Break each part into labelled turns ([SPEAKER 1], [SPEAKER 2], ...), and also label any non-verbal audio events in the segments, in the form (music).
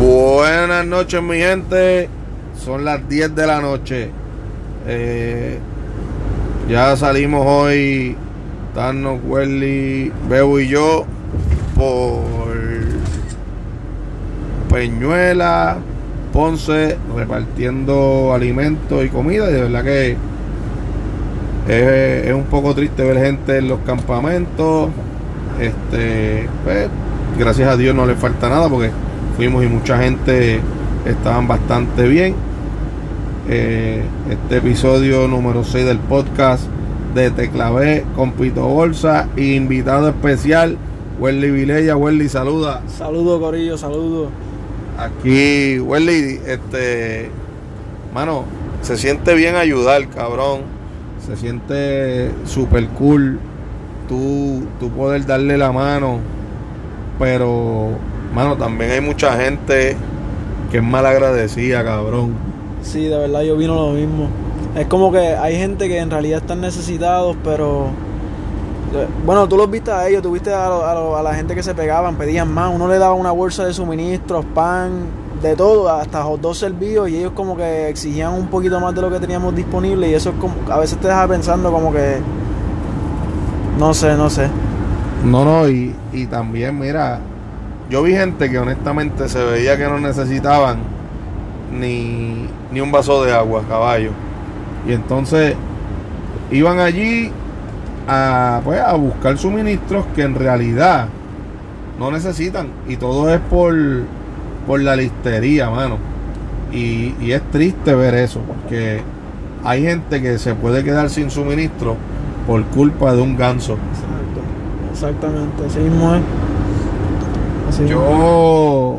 [SPEAKER 1] Buenas noches, mi gente. Son las 10 de la noche. Eh, ya salimos hoy, Thanos, Welly, Bebo y yo, por Peñuela, Ponce, repartiendo alimentos y comida. Y de verdad que es, es un poco triste ver gente en los campamentos. Este, pues, gracias a Dios no le falta nada porque fuimos y mucha gente estaban bastante bien. Eh, este episodio número 6 del podcast de Teclavé con Pito Bolsa, invitado especial, Welly Vilella. Welly, saluda.
[SPEAKER 2] Saludo, Corillo, saludo.
[SPEAKER 1] Aquí, Welly, este, mano, se siente bien ayudar, cabrón. Se siente super cool tú, tú poder darle la mano, pero, mano, también hay mucha gente que es mal agradecida, cabrón.
[SPEAKER 2] Sí, de verdad yo vino lo mismo. Es como que hay gente que en realidad están necesitados, pero... Bueno, tú los viste a ellos, tú viste a, lo- a lo- a la gente que se pegaban, pedían más. Uno le daba una bolsa de suministros, pan, de todo, hasta dos servidos, y ellos como que exigían un poquito más de lo que teníamos disponible, y eso es como... A veces te deja pensando como que... No sé, no sé.
[SPEAKER 1] No, no, y, y también, mira, yo vi gente que honestamente se veía que no necesitaban ni, ni un vaso de agua, caballo. Y entonces iban allí a, pues, a buscar suministros que en realidad no necesitan. Y todo es por, por la listería, mano. Y, y es triste ver eso, porque hay gente que se puede quedar sin suministro por culpa de un ganso.
[SPEAKER 2] Exactamente, así mismo es. Así.
[SPEAKER 1] Yo,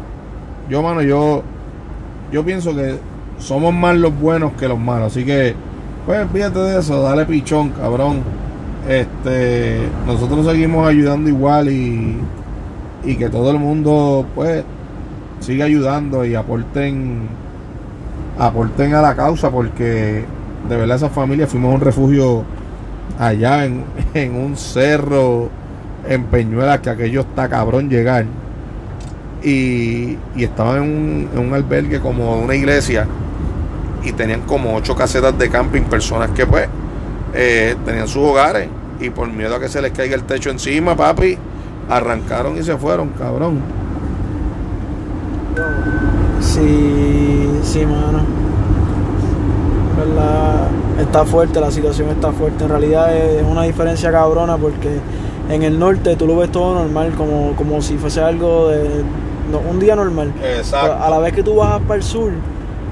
[SPEAKER 1] yo, mano, yo, yo pienso que somos más los buenos que los malos. Así que, pues, fíjate de eso, dale pichón, cabrón. Este, nosotros seguimos ayudando igual y, y que todo el mundo, pues, siga ayudando y aporten, aporten a la causa porque de verdad esa familia fuimos a un refugio allá en, en un cerro en Peñuela que aquello está cabrón llegar y, y estaban en un, en un albergue como una iglesia y tenían como ocho casetas de camping, personas que pues eh, tenían sus hogares y por miedo a que se les caiga el techo encima, papi, arrancaron y se fueron, cabrón.
[SPEAKER 2] Sí, sí, mano. ¿Verdad? Está fuerte, la situación está fuerte. En realidad es una diferencia cabrona porque en el norte tú lo ves todo normal, como, como si fuese algo de no, un día normal. Pero a la vez que tú bajas para el sur,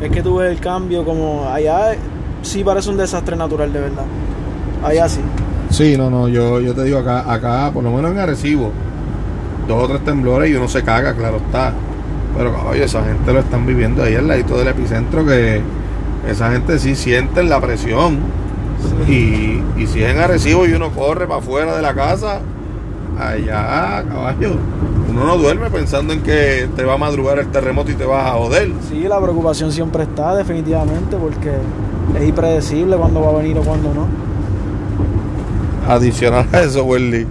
[SPEAKER 2] es que tú ves el cambio como allá sí parece un desastre natural de verdad. Allá sí.
[SPEAKER 1] Sí, no, no, yo, yo te digo acá, acá, por lo menos en Arecibo, dos o tres temblores y uno se caga, claro está. Pero caballo, esa gente lo están viviendo ahí al ladito del epicentro que esa gente sí sienten la presión. Y, y si es en Arecibo y uno corre para afuera de la casa, allá, caballo, uno no duerme pensando en que te va a madrugar el terremoto y te vas a joder.
[SPEAKER 2] Sí, la preocupación siempre está, definitivamente, porque es impredecible cuándo va a venir o cuándo no.
[SPEAKER 1] Adicional a eso, Welly.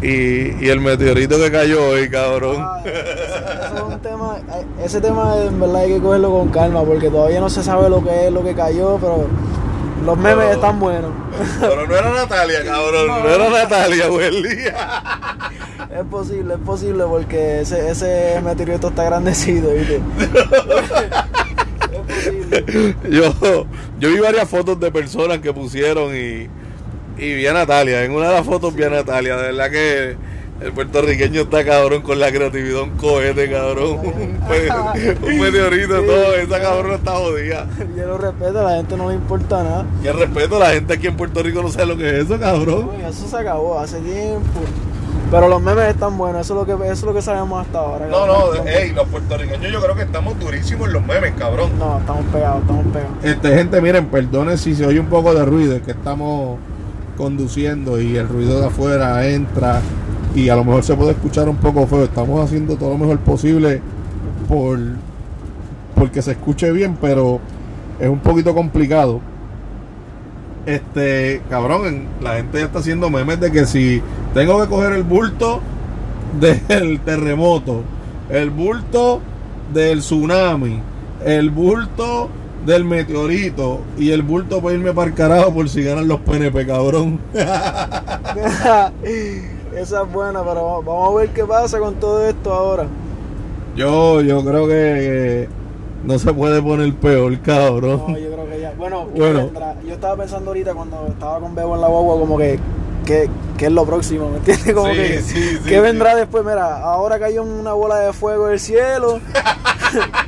[SPEAKER 1] Y, y el meteorito que cayó hoy, cabrón.
[SPEAKER 2] Ah, ese, ese es un tema, ese tema en verdad hay que cogerlo con calma porque todavía no se sabe lo que es lo que cayó, pero los memes
[SPEAKER 1] Pero-
[SPEAKER 2] están buenos.
[SPEAKER 1] Pero no era Natalia, (laughs) cabrón. No era Natalia, Welly.
[SPEAKER 2] es posible, es posible porque ese, ese meteorito está grandecido, ¿viste? (laughs) es posible.
[SPEAKER 1] Yo, yo vi varias fotos de personas que pusieron y, y vi a Natalia. En una de las fotos vi a Natalia. De verdad que el puertorriqueño está cabrón con la creatividad. Un cohete, cabrón. Un, meteorito,
[SPEAKER 2] Sí.
[SPEAKER 1] todo. Esa cabrón está jodida.
[SPEAKER 2] Yo lo respeto, a la gente no le importa nada.
[SPEAKER 1] Y el respeto, la gente aquí en Puerto Rico no sabe lo que es eso, cabrón.
[SPEAKER 2] Uy, eso se acabó hace tiempo. Pero los memes están buenos, eso es lo que, eso es lo que sabemos hasta ahora.
[SPEAKER 1] No, no, hey, los puertorriqueños yo creo que estamos durísimos en los memes, cabrón.
[SPEAKER 2] No, estamos pegados, estamos pegados.
[SPEAKER 1] Este, gente, miren, perdonen si se oye un poco de ruido, es que estamos conduciendo y el ruido de afuera entra y a lo mejor se puede escuchar un poco feo. Estamos haciendo todo lo mejor posible por porque se escuche bien, pero es un poquito complicado. Este, cabrón, la gente ya está haciendo memes de que si tengo que coger el bulto (laughs) del terremoto el bulto del tsunami, el bulto del meteorito y el bulto para irme para el carajo por si ganan los PNP, cabrón. (laughs) (laughs)
[SPEAKER 2] Esa es buena, pero vamos a ver qué pasa con todo esto ahora.
[SPEAKER 1] Yo, yo creo que, no se puede poner peor, cabrón.
[SPEAKER 2] No, yo creo que ya. Bueno, ¿qué
[SPEAKER 1] Bueno.
[SPEAKER 2] yo estaba pensando ahorita cuando estaba con Bebo en la guagua, como que, que, que es lo próximo, ¿me entiendes? Como
[SPEAKER 1] Sí,
[SPEAKER 2] que,
[SPEAKER 1] sí,
[SPEAKER 2] ¿qué
[SPEAKER 1] sí.
[SPEAKER 2] vendrá después? Mira, ahora cayó una bola de fuego del cielo. (laughs)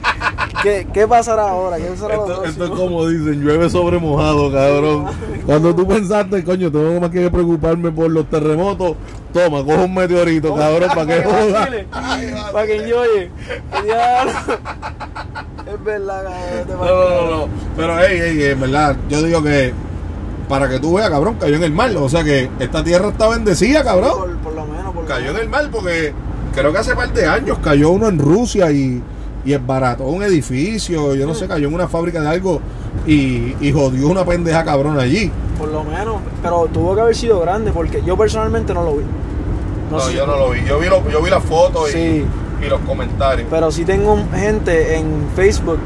[SPEAKER 2] ¿Qué, ¿Qué pasará ahora? ¿Qué pasará lo
[SPEAKER 1] Esto, esto es como dicen, llueve sobre mojado, cabrón. (laughs) Cuando tú pensaste, coño, tengo más que preocuparme por los terremotos, toma, coge un meteorito, cabrón, para que joda.
[SPEAKER 2] Para que enjoye. Diablo. Es verdad, cabrón.
[SPEAKER 1] No, no, no. Pero, hey, hey, en verdad, yo digo que para que tú veas, cabrón, cayó en el mar. O sea que esta tierra está bendecida, cabrón.
[SPEAKER 2] Por, por lo menos, por lo
[SPEAKER 1] Cayó en
[SPEAKER 2] menos.
[SPEAKER 1] el mar porque creo que hace par de años cayó uno en Rusia y, y esbarató un edificio, yo no sé, cayó en una fábrica de algo y, y jodió una pendeja cabrón allí.
[SPEAKER 2] Por lo menos. Pero tuvo que haber sido grande porque yo personalmente no lo vi.
[SPEAKER 1] No,
[SPEAKER 2] sé.
[SPEAKER 1] yo no lo vi. Yo vi, lo- yo vi las fotos y, y los comentarios.
[SPEAKER 2] Pero sí tengo gente en Facebook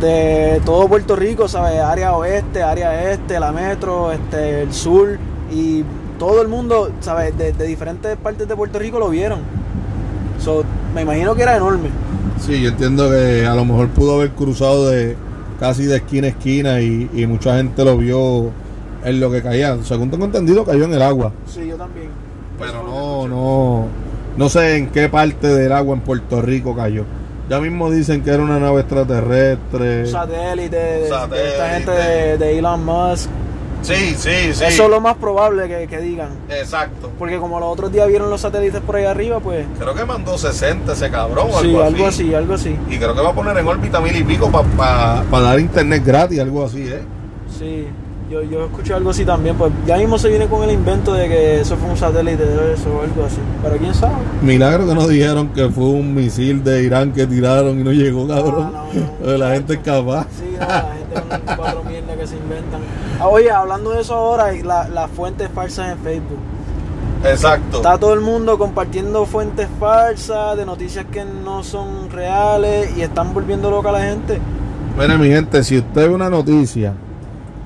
[SPEAKER 2] de todo Puerto Rico, ¿sabes? Área oeste, área este, la metro, este, el sur y todo el mundo, ¿sabes? De, de diferentes partes de Puerto Rico lo vieron. So, me imagino que era enorme.
[SPEAKER 1] Sí, yo entiendo que a lo mejor pudo haber cruzado de casi de esquina a esquina y, y mucha gente lo vio en lo que caía. Según tengo entendido, cayó en el agua.
[SPEAKER 2] Sí, yo también.
[SPEAKER 1] Pero no, no, no sé en qué parte del agua en Puerto Rico cayó. Ya mismo dicen que era una nave extraterrestre.
[SPEAKER 2] Un satélite, de, de
[SPEAKER 1] Satélite.
[SPEAKER 2] esta gente de, de Elon Musk.
[SPEAKER 1] Sí, sí, sí.
[SPEAKER 2] Eso es lo más probable que, que digan.
[SPEAKER 1] Exacto.
[SPEAKER 2] Porque como los otros días vieron los satélites por ahí arriba, pues...
[SPEAKER 1] Creo que mandó 60 ese cabrón o
[SPEAKER 2] sí,
[SPEAKER 1] algo,
[SPEAKER 2] algo
[SPEAKER 1] así.
[SPEAKER 2] así, algo así.
[SPEAKER 1] Y creo que va a poner en órbita mil y pico para dar internet gratis, algo así, ¿eh?
[SPEAKER 2] Sí, yo, yo escuché algo así también, pues ya mismo se viene con el invento de que eso fue un satélite de eso o algo así. Pero quién sabe.
[SPEAKER 1] Milagro que nos dijeron que fue un misil de Irán que tiraron y no llegó, cabrón.
[SPEAKER 2] No, no.
[SPEAKER 1] la gente es capaz.
[SPEAKER 2] Sí, cuatro mierdas que se inventan. Ah, oye, hablando de eso ahora, la- las fuentes falsas en Facebook.
[SPEAKER 1] Exacto.
[SPEAKER 2] Está todo el mundo compartiendo fuentes falsas de noticias que no son reales y están volviendo loca a la gente.
[SPEAKER 1] Mire, mi gente, si usted ve una noticia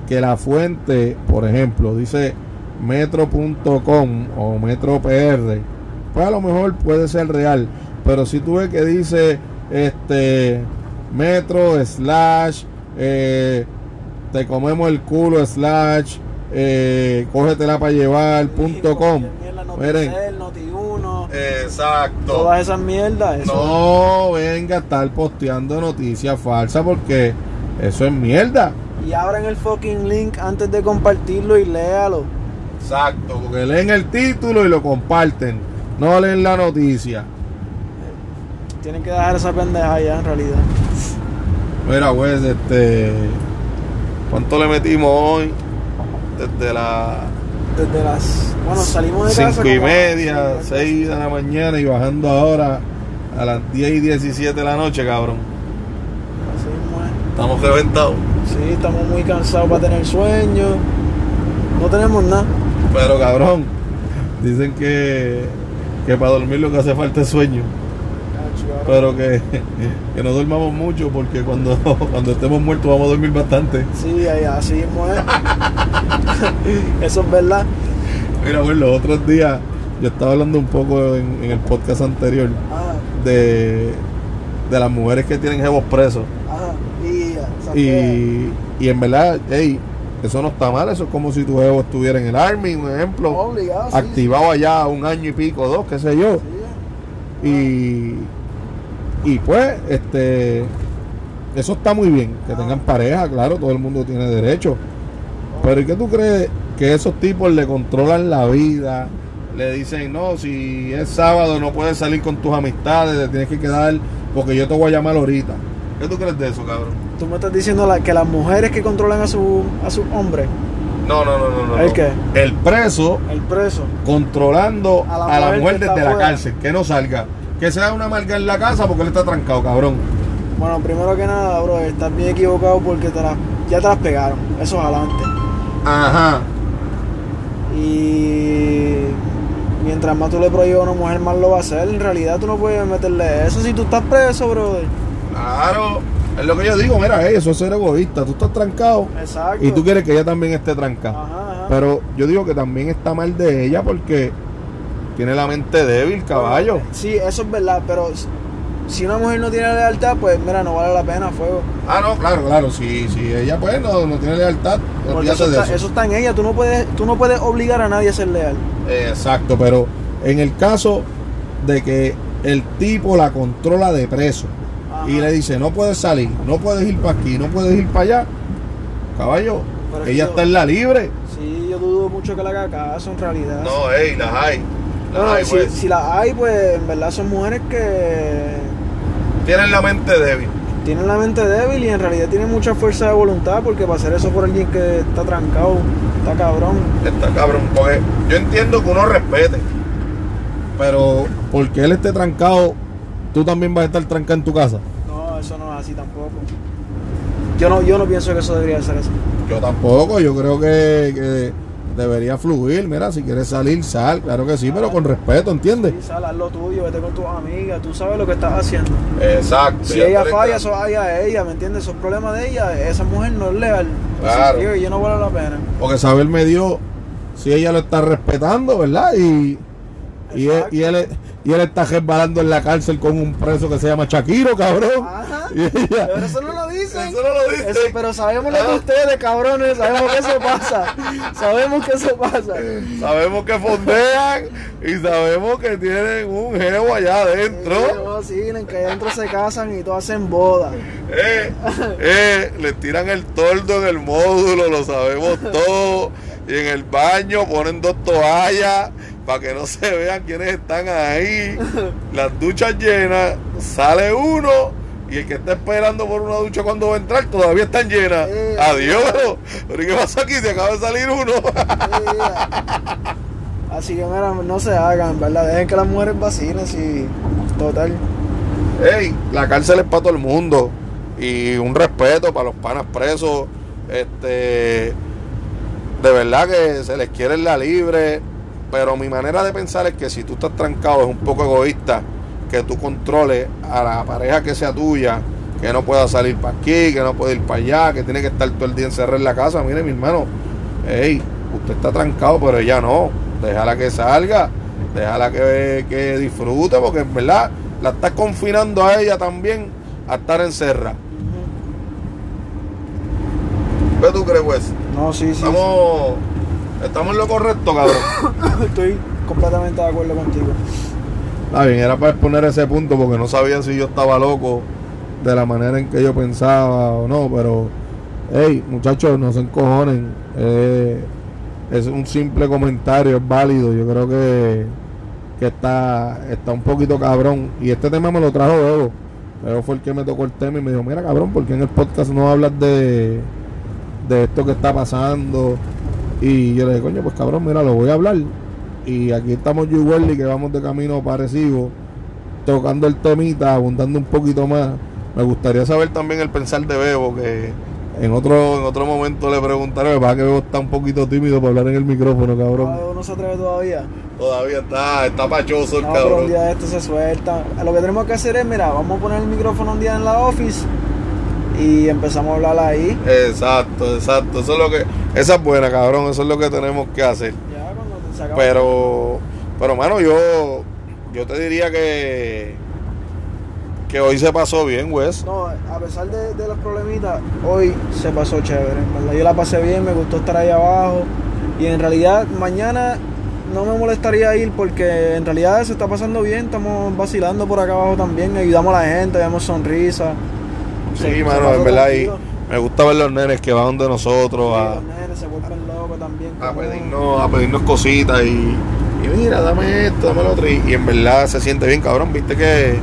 [SPEAKER 1] que la fuente, por ejemplo, dice metro.com o metro PR, pues a lo mejor puede ser real. Pero si tú ves que dice este metro slash eh, te comemos el culo slash eh, cógetela para llevar punto com. Miren.
[SPEAKER 2] Noticel, Noti1,
[SPEAKER 1] Exacto.
[SPEAKER 2] todas esas mierdas. eso-
[SPEAKER 1] No venga a estar posteando noticias falsas porque eso es mierda.
[SPEAKER 2] Y abran el fucking link antes de compartirlo y léalo.
[SPEAKER 1] Exacto, porque leen el título y lo comparten. No leen la noticia.
[SPEAKER 2] Tienen que dejar esa pendeja ya en realidad.
[SPEAKER 1] Mira, pues, este. ¿Cuánto le metimos hoy? Desde las
[SPEAKER 2] Desde las. Bueno, salimos de casa.
[SPEAKER 1] cinco y
[SPEAKER 2] como a-
[SPEAKER 1] media,
[SPEAKER 2] sí,
[SPEAKER 1] 6 de la mañana y bajando ahora a las 10 y 17 de la noche, cabrón.
[SPEAKER 2] así es.
[SPEAKER 1] Estamos reventados.
[SPEAKER 2] Sí, estamos muy cansados para tener sueño. No tenemos nada.
[SPEAKER 1] Pero, cabrón, dicen que, que para dormir lo que hace falta es sueño. Pero que, que no dormamos mucho porque cuando, (laughs) cuando estemos muertos vamos a dormir bastante.
[SPEAKER 2] Sí, así mismo es. (laughs) Eso es verdad.
[SPEAKER 1] Mira, pues los otros días yo estaba hablando un poco en, en el podcast anterior
[SPEAKER 2] Ajá,
[SPEAKER 1] de, de las mujeres que tienen jevos presos.
[SPEAKER 2] ajá. Y,
[SPEAKER 1] Y, y en verdad, hey, eso no está mal. Eso es como si tu jevo estuviera en el Army, un ejemplo.
[SPEAKER 2] Obligado, sí,
[SPEAKER 1] activado allá un año y pico, dos, qué sé yo.
[SPEAKER 2] sí.
[SPEAKER 1] Y, y pues, este, eso está muy bien, que tengan pareja, claro, todo el mundo tiene derecho. Pero ¿y qué tú crees que esos tipos le controlan la vida? Le dicen, no, si es sábado no puedes salir con tus amistades, te tienes que quedar porque yo te voy a llamar ahorita. ¿Qué tú crees de eso, cabrón?
[SPEAKER 2] Tú me estás diciendo la- que las mujeres que controlan a su, a sus hombres,
[SPEAKER 1] No, no, no, no, no.
[SPEAKER 2] ¿El
[SPEAKER 1] no.
[SPEAKER 2] qué?
[SPEAKER 1] El preso
[SPEAKER 2] el preso.
[SPEAKER 1] controlando
[SPEAKER 2] A la
[SPEAKER 1] a la
[SPEAKER 2] mujer que
[SPEAKER 1] desde la cárcel, que no salga. Que sea una marca en la casa porque él está trancado, cabrón.
[SPEAKER 2] Bueno, primero que nada, bro, estás bien equivocado porque te las- ya te las pegaron. Eso es adelante.
[SPEAKER 1] Ajá.
[SPEAKER 2] Y mientras más tú le prohíbas a una mujer, más lo va a hacer. En realidad tú no puedes meterle eso si tú estás preso, brother.
[SPEAKER 1] Claro, es lo que yo digo, mira, hey, eso es ser egoísta. Tú estás trancado
[SPEAKER 2] Exacto.
[SPEAKER 1] y tú quieres que ella también esté trancada.
[SPEAKER 2] Ajá, ajá.
[SPEAKER 1] Pero yo digo que también está mal de ella porque tiene la mente débil, caballo.
[SPEAKER 2] Sí, eso es verdad, pero si una mujer no tiene lealtad, pues mira, no vale la pena, fuego.
[SPEAKER 1] Ah, no, claro, claro. Si, si ella pues no, no tiene lealtad,
[SPEAKER 2] Porque
[SPEAKER 1] olvídate
[SPEAKER 2] eso
[SPEAKER 1] de
[SPEAKER 2] está,
[SPEAKER 1] eso.
[SPEAKER 2] eso está en ella, tú no puedes, tú no puedes obligar a nadie a ser leal.
[SPEAKER 1] Exacto, pero en el caso de que el tipo la controla de preso
[SPEAKER 2] Ajá.
[SPEAKER 1] y le dice no puedes salir, no puedes ir para aquí, no puedes ir para allá, caballo,
[SPEAKER 2] Pero
[SPEAKER 1] ella está en la libre.
[SPEAKER 2] Sí, yo dudo mucho que le haga caso en realidad.
[SPEAKER 1] No, ey, las hay.
[SPEAKER 2] Bueno,
[SPEAKER 1] hay,
[SPEAKER 2] si,
[SPEAKER 1] pues.
[SPEAKER 2] si las hay, pues en verdad son mujeres que
[SPEAKER 1] Tienen la mente débil.
[SPEAKER 2] tienen la mente débil y en realidad tienen mucha fuerza de voluntad porque para hacer eso por alguien que está trancado, está cabrón.
[SPEAKER 1] Está cabrón, porque yo entiendo que uno respete, pero porque él esté trancado, tú también vas a estar trancado en tu casa.
[SPEAKER 2] No, eso no es así tampoco. Yo no, yo no pienso que eso debería ser así.
[SPEAKER 1] Yo tampoco, yo creo que, que debería fluir. Mira, si quieres salir, sal, claro que sí, pero con respeto, ¿entiendes?
[SPEAKER 2] Sí, sal, haz lo tuyo, vete con tus amigas, tú sabes lo que estás haciendo.
[SPEAKER 1] Exacto.
[SPEAKER 2] Si ella falla, eso es a ella, ¿me entiendes? Eso es problema de ella. Esa mujer no es leal.
[SPEAKER 1] Claro.
[SPEAKER 2] Eso, yo no vale la pena.
[SPEAKER 1] Porque saber me dio si ella lo está respetando, ¿verdad? Y, y, él, y, él, y él está resbalando en la cárcel con un preso que se llama Shakiro, cabrón.
[SPEAKER 2] Ajá. (laughs)
[SPEAKER 1] Y ella-
[SPEAKER 2] Pero eso no lo dicen.
[SPEAKER 1] Eso no lo dice.
[SPEAKER 2] Eso- pero sabemos lo
[SPEAKER 1] Ah.
[SPEAKER 2] de ustedes, cabrones. Sabemos que eso pasa. Sabemos que eso pasa. (laughs)
[SPEAKER 1] Sabemos que fondean y sabemos que tienen un geo allá adentro.
[SPEAKER 2] No, sí, en que adentro se casan y todos hacen boda.
[SPEAKER 1] Eh, eh, le tiran el tordo en el módulo, lo sabemos todo. Y en el baño ponen dos toallas para que no se vean quiénes están ahí. Las duchas llenas, sale uno y el que está esperando por una ducha cuando va a entrar todavía están llenas.
[SPEAKER 2] Eh,
[SPEAKER 1] Adiós. ¿Pero ¿y qué pasa aquí? Se acaba de salir uno.
[SPEAKER 2] Así que, mira, no se hagan, ¿verdad? Dejen que las mujeres vacilen, sí. Total.
[SPEAKER 1] Ey, la cárcel es para todo el mundo. Y un respeto para los panas presos. Este. De verdad que se les quiere en la libre. Pero mi manera de pensar es que si tú estás trancado es un poco egoísta. Que tú controles a la pareja que sea tuya. Que no pueda salir para aquí, que no puede ir para allá, que tiene que estar todo el día encerrado en la casa. Mire, mi hermano, ey, usted está trancado, pero ella no. Déjala que salga, déjala que, que disfrute, porque en verdad la estás confinando a ella también a estar encerrada. ¿Qué tú crees, pues?
[SPEAKER 2] No, sí, sí.
[SPEAKER 1] Estamos, estamos en lo correcto, cabrón.
[SPEAKER 2] sí. (coughs) Estoy completamente de acuerdo contigo.
[SPEAKER 1] Está bien, era para exponer ese punto porque no sabía si yo estaba loco de la manera en que yo pensaba o no, pero, hey, muchachos, no se encojonen. Eh, es un simple comentario, es válido. Yo creo que, que está, está un poquito cabrón. Y este tema me lo trajo Evo. Evo fue el que me tocó el tema y me dijo, mira cabrón, ¿por qué en el podcast no hablas de, de esto que está pasando? Y yo le dije, coño, pues cabrón, mira, lo voy a hablar. Y aquí estamos yo y que vamos de camino parecido, tocando el temita, abundando un poquito más. Me gustaría saber también el pensar de Bebo, que en otro en otro momento le preguntaré, me pasa que Bebo está un poquito tímido para hablar en el micrófono, cabrón.
[SPEAKER 2] No, no se atreve todavía.
[SPEAKER 1] Todavía está, está pachoso el
[SPEAKER 2] No, pero un
[SPEAKER 1] cabrón.
[SPEAKER 2] día de esto se suelta. Lo que tenemos que hacer es, mira, vamos a poner el micrófono un día en la office y empezamos a hablar ahí.
[SPEAKER 1] Exacto, exacto. Eso es lo que, esa es buena, cabrón. Eso es lo que tenemos que hacer.
[SPEAKER 2] Ya cuando se acabe.
[SPEAKER 1] Pero, pero mano, yo, yo te diría que, que hoy se pasó bien, Wes.
[SPEAKER 2] No, a pesar de, de los problemitas, hoy se pasó chévere. en verdad. Yo la pasé bien, me gustó estar ahí abajo. Y en realidad, mañana no me molestaría ir porque en realidad se está pasando bien. Estamos vacilando por acá abajo también. Ayudamos a la gente, damos sonrisas.
[SPEAKER 1] Sí,
[SPEAKER 2] Se-
[SPEAKER 1] mano, en verdad. Y me gusta ver los nenes que van de nosotros
[SPEAKER 2] Sí,
[SPEAKER 1] a,
[SPEAKER 2] los nenes se vuelven locos también.
[SPEAKER 1] a pedirnos, a pedirnos cositas y, y mira, dame esto, dame lo otro. Y, y en verdad se siente bien, cabrón. Viste que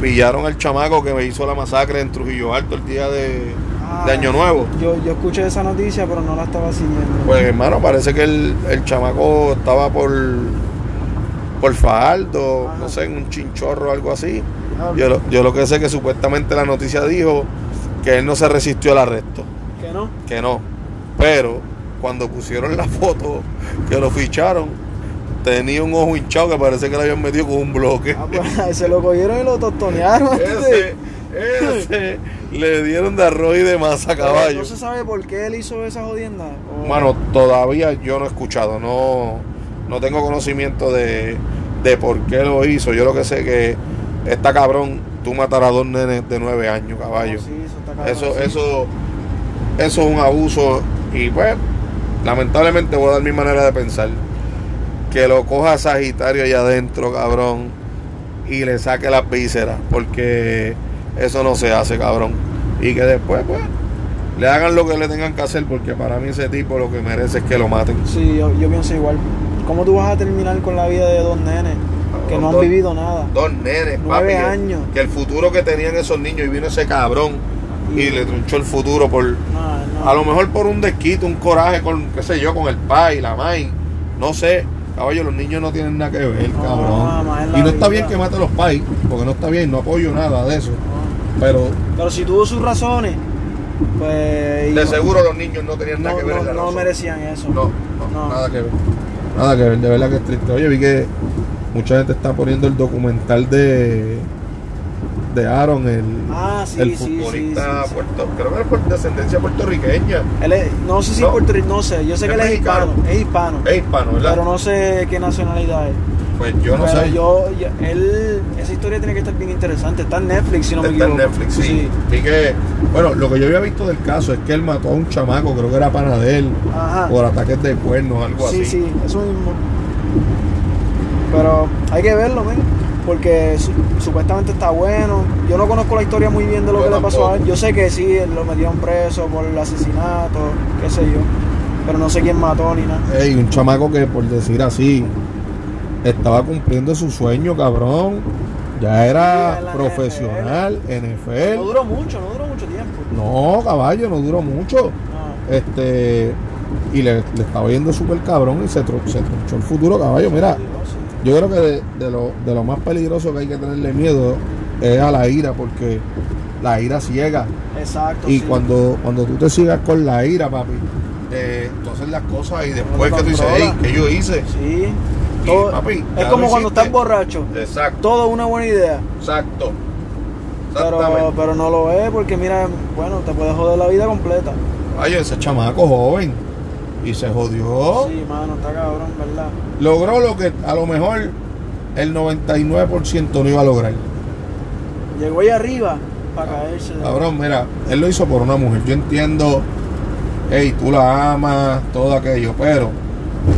[SPEAKER 1] pillaron al chamaco que me hizo la masacre en Trujillo Alto el día de,
[SPEAKER 2] Ah,
[SPEAKER 1] de Año Nuevo.
[SPEAKER 2] Yo, yo escuché esa noticia, pero no la estaba siguiendo.
[SPEAKER 1] Pues hermano, parece que el, el chamaco estaba por por Fajardo,
[SPEAKER 2] Ajá.
[SPEAKER 1] no sé, en un chinchorro o algo así.
[SPEAKER 2] Ah,
[SPEAKER 1] Yo lo, yo lo que sé es que supuestamente la noticia dijo que él no se resistió al arresto,
[SPEAKER 2] ¿Que no?
[SPEAKER 1] que no. Pero cuando pusieron la foto que lo ficharon, tenía un ojo hinchado que parece que le habían metido con un bloque.
[SPEAKER 2] Ah, pues, (laughs) se lo cogieron y lo tostonearon.
[SPEAKER 1] ese, ese le dieron de arroz y de masa a caballo.
[SPEAKER 2] No se sabe por qué él hizo esa jodienda. o-
[SPEAKER 1] Bueno, todavía yo no he escuchado, no, no tengo conocimiento de, de por qué lo hizo. Yo lo que sé que está cabrón, tú matar a dos nenes de nueve años, caballo.
[SPEAKER 2] Sí, eso está cabrón,
[SPEAKER 1] Eso,
[SPEAKER 2] sí.
[SPEAKER 1] eso, eso es un abuso y pues, lamentablemente voy a dar mi manera de pensar. Que lo coja Sagitario allá adentro, cabrón, y le saque las vísceras, porque eso no se hace, cabrón. Y que después, pues, le hagan lo que le tengan que hacer, porque para mí ese tipo lo que merece es que lo maten.
[SPEAKER 2] Sí, yo, yo pienso igual. ¿Cómo tú vas a terminar con la vida de dos nenes que no han
[SPEAKER 1] Dos-
[SPEAKER 2] vivido nada?
[SPEAKER 1] Dos nenes,
[SPEAKER 2] Nueve
[SPEAKER 1] papi, que-
[SPEAKER 2] años.
[SPEAKER 1] Que el futuro que tenían esos niños y vino ese cabrón y le trunchó el futuro por. A lo mejor por un desquito, un coraje con, qué sé yo, con el pai, la mai. No sé. Caballo, los niños no tienen nada que ver,
[SPEAKER 2] No,
[SPEAKER 1] cabrón.
[SPEAKER 2] mamá, es la
[SPEAKER 1] Y no está bien que mate a los pais, porque no está bien, no apoyo nada de eso.
[SPEAKER 2] No.
[SPEAKER 1] Pero
[SPEAKER 2] Pero si tuvo sus razones, pues.
[SPEAKER 1] de seguro los niños no tenían
[SPEAKER 2] No,
[SPEAKER 1] nada que ver
[SPEAKER 2] no,
[SPEAKER 1] en la
[SPEAKER 2] no merecían eso.
[SPEAKER 1] No, no,
[SPEAKER 2] No.
[SPEAKER 1] nada que ver. Nada que ver, de verdad que es triste. Oye, vi que mucha gente está poniendo el documental de de el,
[SPEAKER 2] Ah, sí,
[SPEAKER 1] el
[SPEAKER 2] sí, sí,
[SPEAKER 1] futbolista
[SPEAKER 2] sí, sí.
[SPEAKER 1] puerto, creo que es por descendencia puertorriqueña.
[SPEAKER 2] Él es- no sé si
[SPEAKER 1] No.
[SPEAKER 2] Puerto Rico, no sé. Yo sé que él es hispano. Es hispano.
[SPEAKER 1] Es hispano, ¿verdad?
[SPEAKER 2] Pero no sé qué nacionalidad es.
[SPEAKER 1] pues yo no
[SPEAKER 2] pero
[SPEAKER 1] sé.
[SPEAKER 2] yo, él, esa historia tiene que estar bien interesante. Está en Netflix, si no me
[SPEAKER 1] Está en
[SPEAKER 2] equivoco.
[SPEAKER 1] Netflix, sí. Vi que, bueno, lo que yo había visto del caso es que él mató a un chamaco, creo que era pana de él,
[SPEAKER 2] Ajá.
[SPEAKER 1] por ataques de cuernos, algo
[SPEAKER 2] Sí,
[SPEAKER 1] así.
[SPEAKER 2] sí, eso mismo. Pero hay que verlo, men, porque su- supuestamente está bueno. Yo no conozco la historia muy bien de lo
[SPEAKER 1] Yo
[SPEAKER 2] que le pasó a él. Yo sé que sí, lo metieron preso por el asesinato, qué sé yo. Pero no sé quién mató ni nada.
[SPEAKER 1] Ey, un chamaco que, por decir así, estaba cumpliendo su sueño, cabrón. Ya
[SPEAKER 2] Sí,
[SPEAKER 1] era
[SPEAKER 2] en la
[SPEAKER 1] profesional,
[SPEAKER 2] No
[SPEAKER 1] NFL.
[SPEAKER 2] duró mucho, no duró mucho tiempo.
[SPEAKER 1] No, caballo, no duró mucho.
[SPEAKER 2] No.
[SPEAKER 1] Este, y le, le estaba yendo súper cabrón y se, tro- se tronchó el futuro, caballo. Mira,
[SPEAKER 2] Sí, no, sí.
[SPEAKER 1] Yo creo que de, de lo, de lo más peligroso que hay que tenerle miedo es a la ira, porque la ira ciega.
[SPEAKER 2] Exacto.
[SPEAKER 1] Y
[SPEAKER 2] sí.
[SPEAKER 1] cuando, cuando tú te sigas con la ira, papi, eh, tú haces las cosas y después que tú dices, hey. ¿qué yo hice?
[SPEAKER 2] Sí.
[SPEAKER 1] Y,
[SPEAKER 2] Todo-
[SPEAKER 1] papi,
[SPEAKER 2] es como cuando estás borracho.
[SPEAKER 1] Exacto,
[SPEAKER 2] Todo es una buena idea.
[SPEAKER 1] exacto.
[SPEAKER 2] Pero, pero no lo es porque mira, bueno, te puede joder la vida completa.
[SPEAKER 1] Ay, ese chamaco joven y se jodió.
[SPEAKER 2] Sí, mano, está cabrón, ¿verdad?
[SPEAKER 1] Logró lo que a lo mejor el 99% no iba a lograr.
[SPEAKER 2] Llegó ahí arriba para caerse.
[SPEAKER 1] Cabrón, mira, él lo hizo por una mujer. Yo entiendo, hey, tú la amas, todo aquello, pero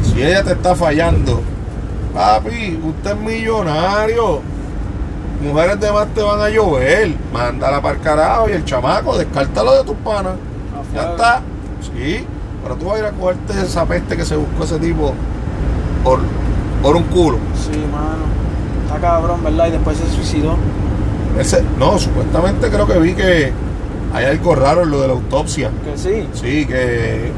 [SPEAKER 1] si ella te está fallando, papi, usted es millonario. Mujeres de más te van a llover. Mándala para el carajo y el chamaco, descártalo de tus panas. Ya está. Sí, pero tú vas a ir a cogerte esa peste que se buscó ese tipo por, por un culo.
[SPEAKER 2] Sí, mano. Está cabrón, ¿verdad? Y después se suicidó.
[SPEAKER 1] Ese, no, supuestamente creo que vi que hay algo raro en lo de la autopsia.
[SPEAKER 2] Que sí.
[SPEAKER 1] Sí, que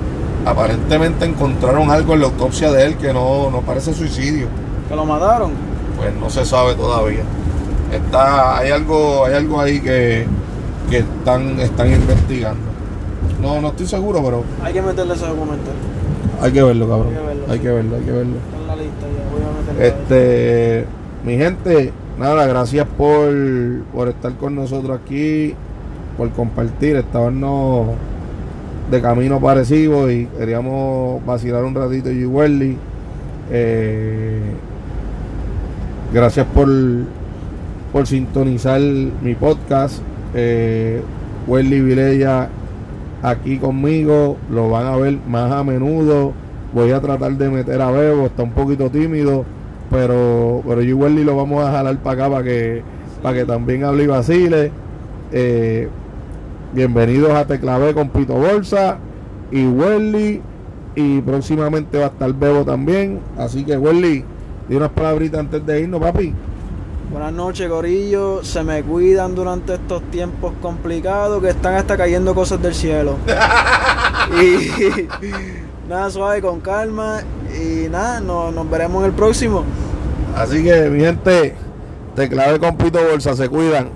[SPEAKER 1] aparentemente encontraron algo en la autopsia de él que no, no parece suicidio.
[SPEAKER 2] Que lo mataron.
[SPEAKER 1] Pues no se sabe todavía. Está, hay algo, hay algo ahí que, que están, están investigando. No, no estoy seguro, pero
[SPEAKER 2] Hay que meterle ese documental.
[SPEAKER 1] hay que verlo, cabrón.
[SPEAKER 2] Hay que verlo,
[SPEAKER 1] Hay que verlo, hay que verlo.
[SPEAKER 2] Está en la lista ya. Voy a.
[SPEAKER 1] Este, mi gente, nada, gracias por, por estar con nosotros aquí, por compartir. Estábamos de camino parecido y queríamos vacilar un ratito y Welly. Eh, gracias por, por sintonizar mi podcast. Eh, Welly Vilella aquí conmigo, lo van a ver más a menudo. Voy a tratar de meter a Bebo, está un poquito tímido, pero, pero yo Welly lo vamos a jalar para acá para que, para que también hable y vacile. Eh, bienvenidos a Teclavé con Pito Bolsa y Welly. Y próximamente va a estar Bebo también. Así que Welly, di unas palabritas antes de irnos, papi.
[SPEAKER 2] Buenas noches, Gorillo. Se me cuidan durante estos tiempos complicados que están hasta cayendo cosas del cielo. (laughs) y (laughs) nada, suave, con calma. Y nada, no- nos veremos en el próximo.
[SPEAKER 1] Así que mi gente, Teclavé con Pito Bolsa, se cuidan.